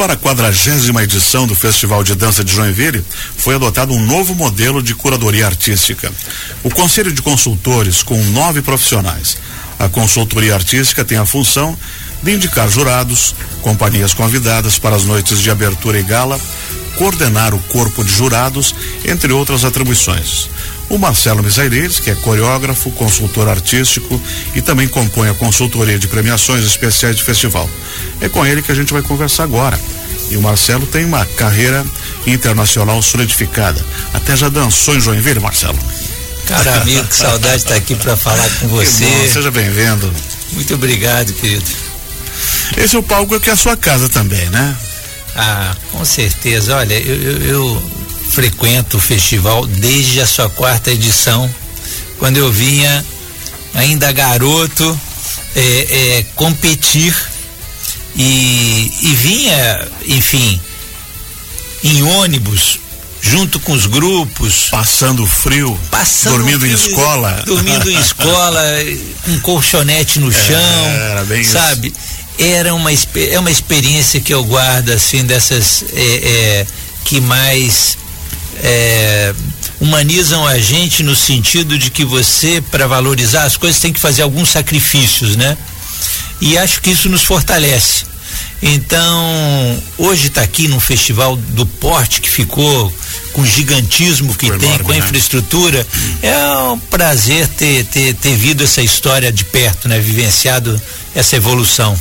para a quadragésima edição do Festival de Dança de Joinville, foi adotado um novo modelo de curadoria artística. O Conselho de Consultores, com nove profissionais. A consultoria artística tem a função de indicar jurados, companhias convidadas para as noites de abertura e gala, coordenar o corpo de jurados, entre outras atribuições. O Marcelo Misaireles, que é coreógrafo, consultor artístico e também compõe a consultoria de premiações especiais de festival. É com ele que a gente vai conversar agora. E o Marcelo tem uma carreira internacional solidificada. Até já dançou em Joinville, Marcelo. Cara, amigo, que saudade de estar aqui para falar com você. Bom, seja bem-vindo. Muito obrigado, querido. Esse é o palco que é a sua casa também, né? Ah, com certeza. Olha, eu, eu, eu frequento o festival desde a sua quarta edição, quando eu vinha ainda garoto é, é, competir e, e vinha, enfim, em ônibus junto com os grupos. Passando frio. Passando dormindo frio, em escola. Dormindo em escola, um colchonete no chão. Era bem sabe? Isso. Era uma, é uma experiência que eu guardo, assim, dessas é, é, que mais é, humanizam a gente no sentido de que você, para valorizar as coisas, tem que fazer alguns sacrifícios, né? E acho que isso nos fortalece. Então, hoje está aqui num festival do porte que ficou com o gigantismo que Foi tem, enorme, com a né? infraestrutura. É um prazer ter, ter, ter visto essa história de perto, né? Vivenciado essa evolução.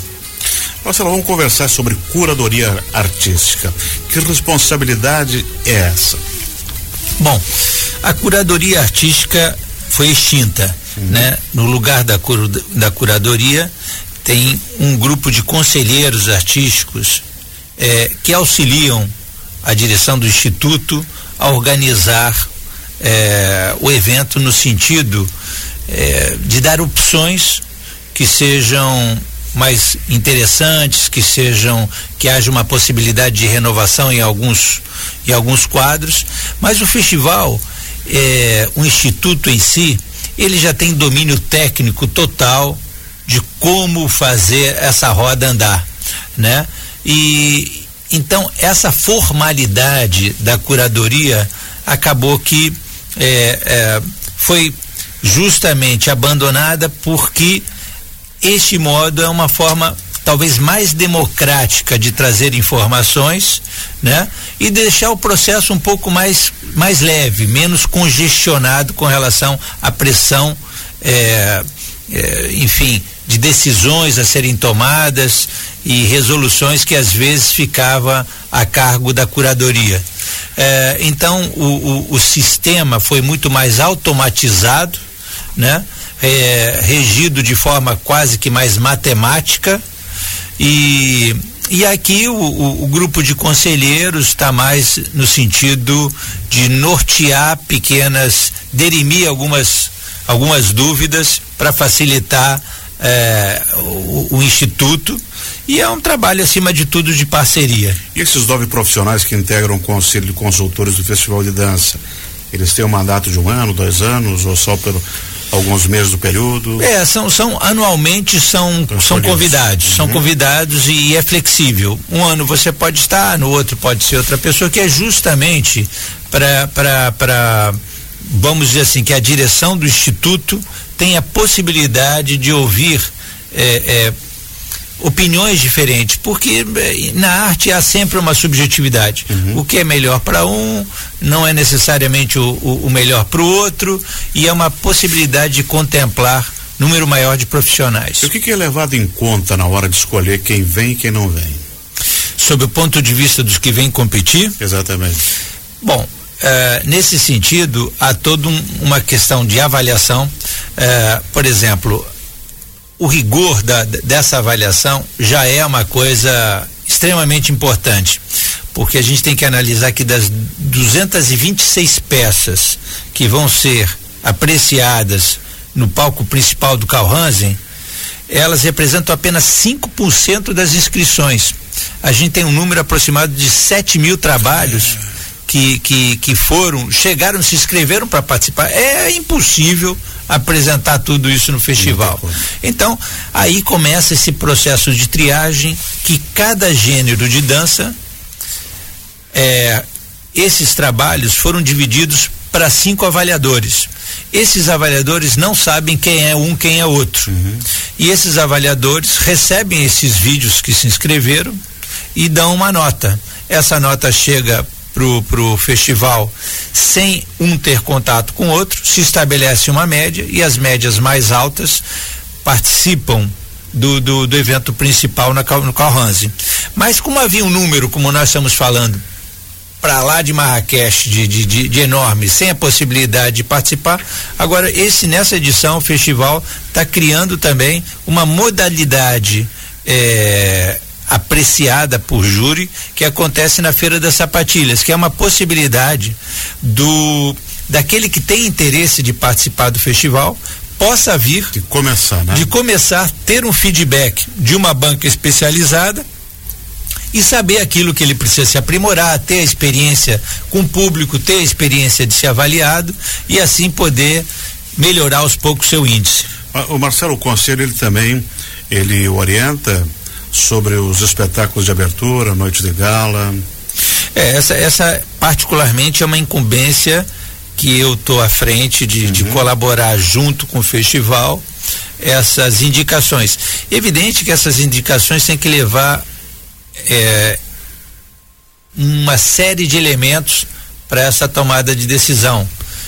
Marcelo, vamos conversar sobre curadoria artística. Que responsabilidade é essa? Bom, a curadoria artística foi extinta, uhum. né? No lugar da, cur, da curadoria tem um grupo de conselheiros artísticos eh, que auxiliam a direção do instituto a organizar eh, o evento no sentido eh, de dar opções que sejam mais interessantes, que sejam que haja uma possibilidade de renovação em alguns em alguns quadros, mas o festival, é, o instituto em si, ele já tem domínio técnico total de como fazer essa roda andar, né? E então essa formalidade da curadoria acabou que é, é, foi justamente abandonada porque este modo é uma forma talvez mais democrática de trazer informações, né? E deixar o processo um pouco mais mais leve, menos congestionado com relação à pressão, é, é, enfim, de decisões a serem tomadas e resoluções que às vezes ficava a cargo da curadoria. É, então o, o, o sistema foi muito mais automatizado, né? É, regido de forma quase que mais matemática e, e aqui o, o, o grupo de conselheiros está mais no sentido de nortear pequenas, derimir algumas, algumas dúvidas para facilitar é, o, o, instituto e é um trabalho acima de tudo de parceria. E esses nove profissionais que integram o conselho de consultores do Festival de Dança, eles têm um mandato de um ano, dois anos ou só pelo alguns meses do período? É, são, são anualmente são, são convidados, uhum. são convidados e é flexível. Um ano você pode estar, no outro pode ser outra pessoa, que é justamente para vamos dizer assim, que a direção do Instituto tem a possibilidade de ouvir é, é, opiniões diferentes, porque eh, na arte há sempre uma subjetividade. Uhum. O que é melhor para um não é necessariamente o, o, o melhor para o outro e é uma possibilidade de contemplar número maior de profissionais. E o que, que é levado em conta na hora de escolher quem vem e quem não vem? Sob o ponto de vista dos que vêm competir? Exatamente. Bom, Uh, nesse sentido, há toda um, uma questão de avaliação. Uh, por exemplo, o rigor da, dessa avaliação já é uma coisa extremamente importante, porque a gente tem que analisar que das 226 peças que vão ser apreciadas no palco principal do Carl Hansen, elas representam apenas 5% das inscrições. A gente tem um número aproximado de 7 mil trabalhos que, que, que foram, chegaram, se inscreveram para participar. É impossível apresentar tudo isso no festival. Então, aí começa esse processo de triagem que cada gênero de dança, é, esses trabalhos foram divididos para cinco avaliadores. Esses avaliadores não sabem quem é um, quem é outro. Uhum. E esses avaliadores recebem esses vídeos que se inscreveram e dão uma nota. Essa nota chega pro, pro festival sem um ter contato com o outro, se estabelece uma média e as médias mais altas participam do, do, do evento principal na, no Calhanse. Mas como havia um número, como nós estamos falando, para lá de Marrakech de, de, de, de, enorme, sem a possibilidade de participar. Agora, esse nessa edição, o festival está criando também uma modalidade é, apreciada por júri que acontece na Feira das Sapatilhas, que é uma possibilidade do daquele que tem interesse de participar do festival possa vir de começar, né? de começar ter um feedback de uma banca especializada e saber aquilo que ele precisa se aprimorar, ter a experiência com o público, ter a experiência de ser avaliado e assim poder melhorar aos poucos seu índice. Ah, o Marcelo Conselho ele também ele orienta sobre os espetáculos de abertura, noite de gala. É, essa, essa particularmente é uma incumbência que eu estou à frente de, uhum. de colaborar junto com o festival essas indicações. Evidente que essas indicações têm que levar é, uma série de elementos para essa tomada de decisão,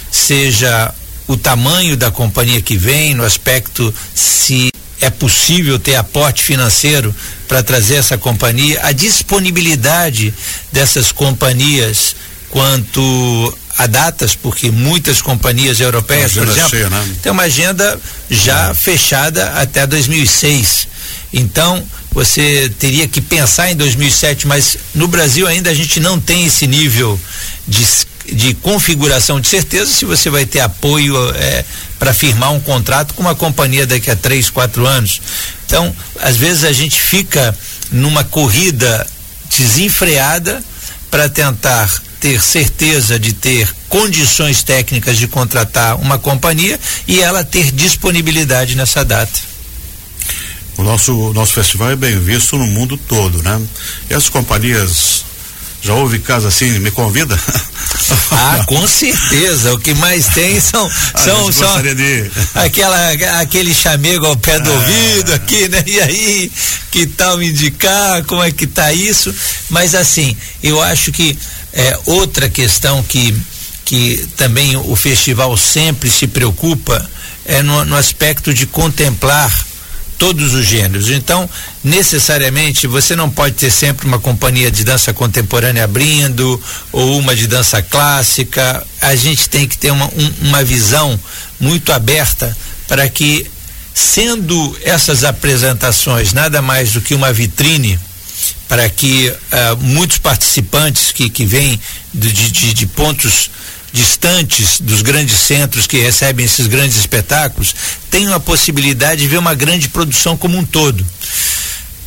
seja o tamanho da companhia que vem, no aspecto se é possível ter aporte financeiro para trazer essa companhia, a disponibilidade dessas companhias quanto a datas, porque muitas companhias europeias, por exemplo, cheia, né? tem uma agenda já é. fechada até 2006. Então, você teria que pensar em 2007, mas no Brasil ainda a gente não tem esse nível de, de configuração de certeza se você vai ter apoio é, para firmar um contrato com uma companhia daqui a três, quatro anos. Então, às vezes a gente fica numa corrida desenfreada para tentar ter certeza de ter condições técnicas de contratar uma companhia e ela ter disponibilidade nessa data. O nosso, nosso festival é bem visto no mundo todo, né? E as companhias já houve caso assim, me convida? Ah, com certeza. O que mais tem são são, são de... aquela aquele chamego ao pé do é... ouvido aqui, né? E aí, que tal me indicar como é que tá isso? Mas assim, eu acho que é outra questão que que também o festival sempre se preocupa é no, no aspecto de contemplar todos os gêneros. Então, necessariamente, você não pode ter sempre uma companhia de dança contemporânea abrindo ou uma de dança clássica. A gente tem que ter uma, um, uma visão muito aberta para que, sendo essas apresentações nada mais do que uma vitrine para que uh, muitos participantes que, que vêm de, de, de pontos distantes dos grandes centros que recebem esses grandes espetáculos tenham a possibilidade de ver uma grande produção como um todo.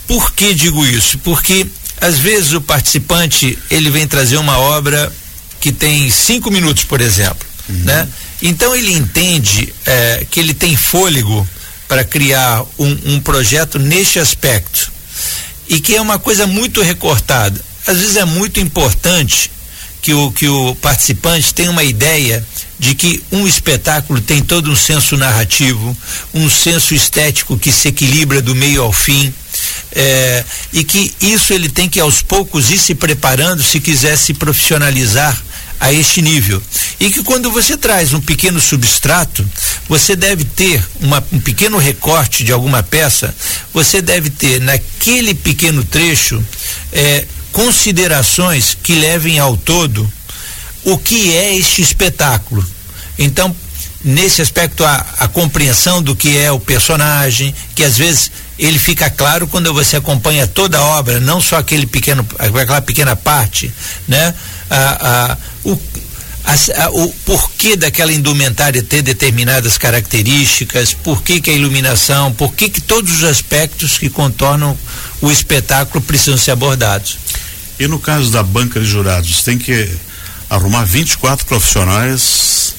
Por que digo isso? Porque às vezes o participante ele vem trazer uma obra que tem cinco minutos, por exemplo, uhum. né? Então ele entende eh, que ele tem fôlego para criar um, um projeto neste aspecto e que é uma coisa muito recortada. Às vezes é muito importante que o, que o participante tenha uma ideia de que um espetáculo tem todo um senso narrativo, um senso estético que se equilibra do meio ao fim. É, e que isso ele tem que aos poucos ir se preparando se quiser se profissionalizar a este nível. E que quando você traz um pequeno substrato, você deve ter uma, um pequeno recorte de alguma peça, você deve ter naquele pequeno trecho é, considerações que levem ao todo o que é este espetáculo. Então, nesse aspecto, a, a compreensão do que é o personagem, que às vezes ele fica claro quando você acompanha toda a obra, não só aquele pequeno, aquela pequena parte, né? A, a, o, a, o porquê daquela indumentária ter determinadas características, por que, que a iluminação, por que, que todos os aspectos que contornam o espetáculo precisam ser abordados. E no caso da banca de jurados, tem que arrumar 24 profissionais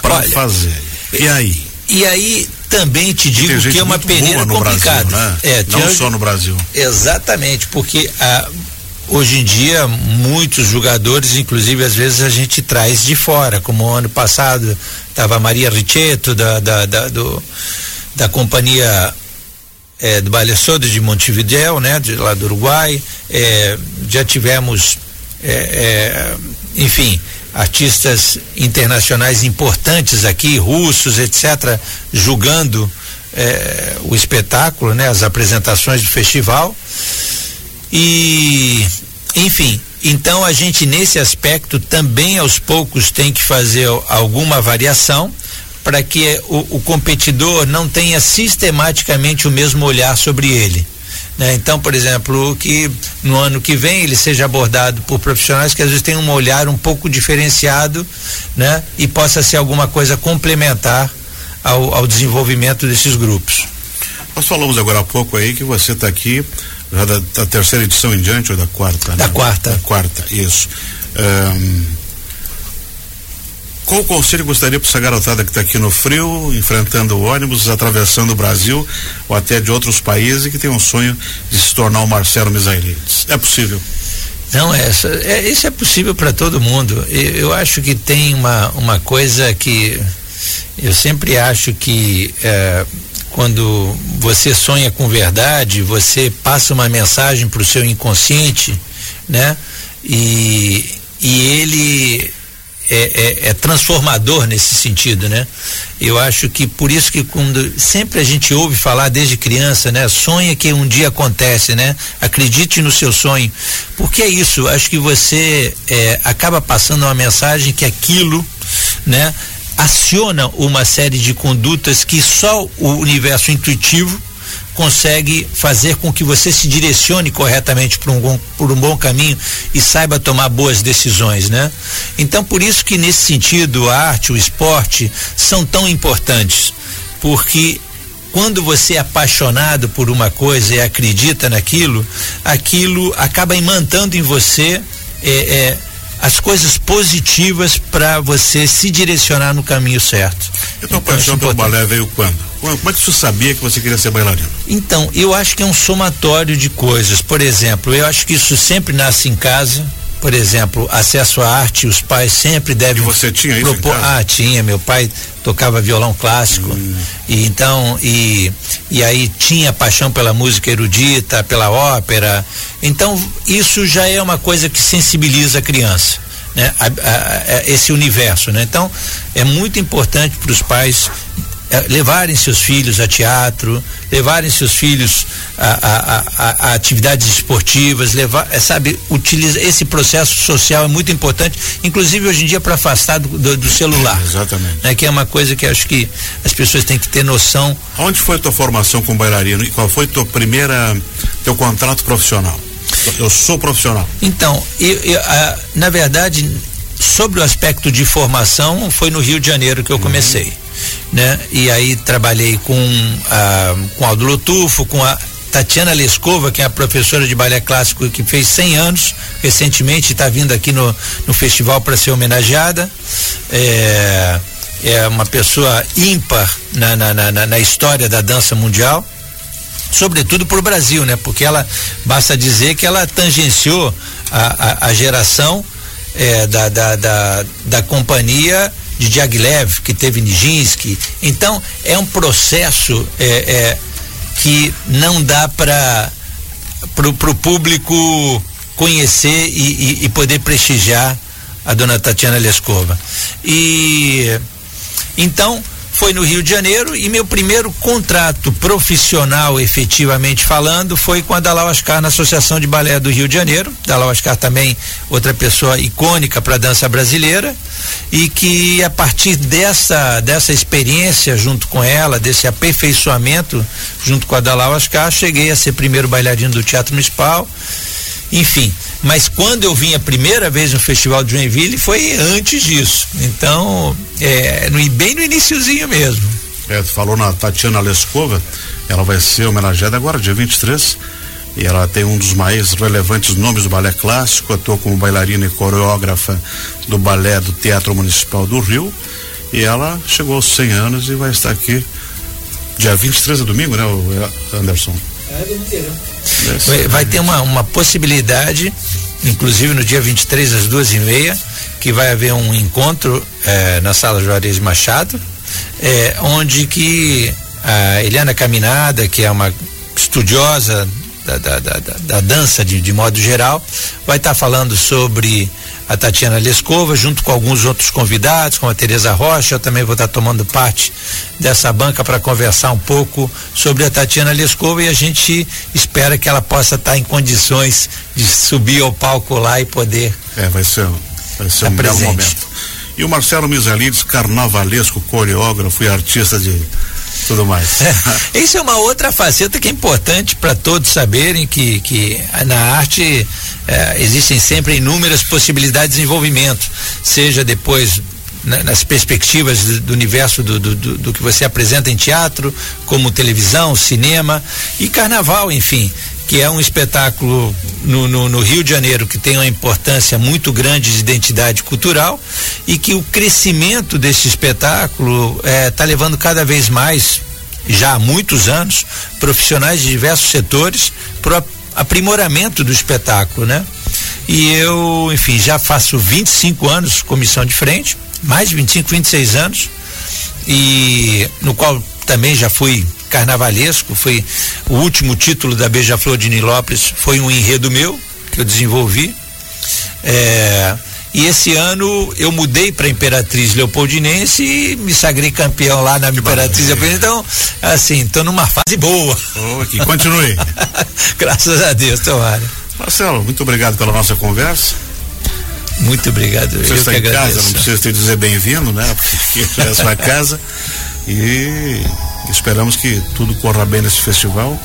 para fazer. E aí? E aí também te digo que é uma peneira complicada. Brasil, né? é, Não só no Brasil. Exatamente, porque ah, hoje em dia muitos jogadores, inclusive às vezes a gente traz de fora, como ano passado estava Maria Richeto da, da, da, do, da companhia é, do Balessodo de Montevideo, né, de lá do Uruguai, é, já tivemos, é, é enfim, artistas internacionais importantes aqui, russos, etc., julgando é, o espetáculo, né, as apresentações do festival. E, enfim, então a gente nesse aspecto também aos poucos tem que fazer alguma variação para que o, o competidor não tenha sistematicamente o mesmo olhar sobre ele. Né? Então, por exemplo, que no ano que vem ele seja abordado por profissionais que às vezes têm um olhar um pouco diferenciado, né? E possa ser alguma coisa complementar ao, ao desenvolvimento desses grupos. Nós falamos agora há pouco aí que você está aqui já da, da, terceira edição em diante ou da quarta? Da né? quarta. Da quarta, isso. Um, qual conselho gostaria para essa garotada que está aqui no frio, enfrentando ônibus, atravessando o Brasil ou até de outros países e que tem um sonho de se tornar o Marcelo Misailides? É possível? Não, essa, é, isso é possível para todo mundo. Eu, eu, acho que tem uma, uma coisa que eu sempre acho que é, quando você sonha com verdade, você passa uma mensagem para o seu inconsciente, né? E, e ele é, é, é, transformador nesse sentido, né? Eu acho que por isso que quando sempre a gente ouve falar desde criança, né? Sonha que um dia acontece, né? Acredite no seu sonho, porque é isso. Acho que você é, acaba passando uma mensagem que aquilo, né? Aciona uma série de condutas que só o universo intuitivo consegue fazer com que você se direcione corretamente por um, por um bom caminho e saiba tomar boas decisões, né? Então, por isso que nesse sentido, a arte, o esporte são tão importantes, porque quando você é apaixonado por uma coisa e acredita naquilo, aquilo acaba imantando em você é, é, as coisas positivas para você se direcionar no caminho certo. E tua então, paixão pelo balé veio quando? Como é que você sabia que você queria ser bailarino? Então, eu acho que é um somatório de coisas. Por exemplo, eu acho que isso sempre nasce em casa. Por exemplo, acesso à arte, os pais sempre devem. E você tinha isso? Propor... Ah, tinha. Meu pai tocava violão clássico. Hum. E então, e, e aí tinha paixão pela música erudita, pela ópera. Então, isso já é uma coisa que sensibiliza a criança. Né? A, a, a, esse universo, né? Então, é muito importante para os pais levarem seus filhos a teatro, levarem seus filhos a, a, a, a atividades esportivas, levar, é, sabe, utiliza esse processo social é muito importante, inclusive hoje em dia para afastar do, do, do, celular. Exatamente. Né, que é uma coisa que acho que as pessoas têm que ter noção. Onde foi a tua formação com bailarino e qual foi tua primeira teu contrato profissional? Eu sou profissional. Então, eu, eu, na verdade, sobre o aspecto de formação, foi no Rio de Janeiro que eu comecei. Uhum né? E aí trabalhei com a, com Aldo Lotufo, com a Tatiana Lescova, que é a professora de balé clássico que fez 100 anos recentemente, está vindo aqui no, no festival para ser homenageada. É, é uma pessoa ímpar na, na, na, na história da dança mundial sobretudo para o Brasil, né? Porque ela basta dizer que ela tangenciou a, a, a geração é, da, da, da, da companhia de Diaghilev, que teve Nijinsky. Então, é um processo é, é, que não dá para o público conhecer e, e, e, poder prestigiar a dona Tatiana Lescova. E então foi no Rio de Janeiro e meu primeiro contrato profissional, efetivamente falando, foi com a Dalau Ascar na Associação de Balé do Rio de Janeiro. Dalau Ascar também outra pessoa icônica para a dança brasileira e que a partir dessa dessa experiência junto com ela, desse aperfeiçoamento junto com a Dalau Ascar, cheguei a ser primeiro bailarino do Teatro Municipal. Enfim, mas quando eu vim a primeira vez no Festival de Joinville foi antes disso. Então, é, no, bem no iníciozinho mesmo. É, falou na Tatiana Leskova, ela vai ser homenageada agora, dia 23, E ela tem um dos mais relevantes nomes do balé clássico, atuou como bailarina e coreógrafa do balé do Teatro Municipal do Rio. E ela chegou aos 100 anos e vai estar aqui dia 23 de domingo, né, Anderson? É, vai ter uma, uma possibilidade, inclusive no dia 23 às duas e meia, que vai haver um encontro eh, na sala Juarez Machado, eh, onde que a Eliana Caminada, que é uma estudiosa da, da, da, da dança de, de, modo geral, vai estar tá falando sobre a Tatiana Lescova, junto com alguns outros convidados, como a Tereza Rocha, eu também vou estar tomando parte dessa banca para conversar um pouco sobre a Tatiana Lescova e a gente espera que ela possa estar em condições de subir ao palco lá e poder. É, vai ser, vai ser um belo momento. E o Marcelo Misalides, carnavalesco, coreógrafo e artista de tudo mais. É, isso é uma outra faceta que é importante para todos saberem que, que na arte é, existem sempre inúmeras possibilidades de desenvolvimento, seja depois nas perspectivas do, do universo do, do, do, que você apresenta em teatro, como televisão, cinema e carnaval, enfim, que é um espetáculo no, no, no, Rio de Janeiro que tem uma importância muito grande de identidade cultural e que o crescimento desse espetáculo está é, levando cada vez mais, já há muitos anos, profissionais de diversos setores para aprimoramento do espetáculo, né? E eu, enfim, já faço 25 anos comissão de frente, mais de 25, 26 anos, e no qual também já fui carnavalesco, foi o último título da Beija-Flor de Nilópolis, foi um enredo meu que eu desenvolvi. É, e esse ano eu mudei para Imperatriz Leopoldinense e me sagrei campeão lá na que Imperatriz Leopoldinense. Então, assim, estou numa fase boa. Oh, que continue. Graças a Deus, tomara. Marcelo, muito obrigado pela nossa conversa. Muito obrigado. Você eu está em agradeço. casa, não precisa te dizer bem-vindo, né? Porque é a sua casa. E esperamos que tudo corra bem nesse festival,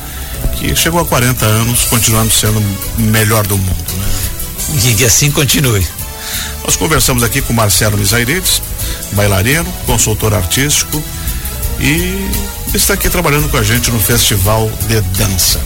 que chegou a 40 anos, continuando sendo o melhor do mundo. Né? E que assim continue. Nós conversamos aqui com Marcelo Misairides, bailarino, consultor artístico e está aqui trabalhando com a gente no Festival de Dança.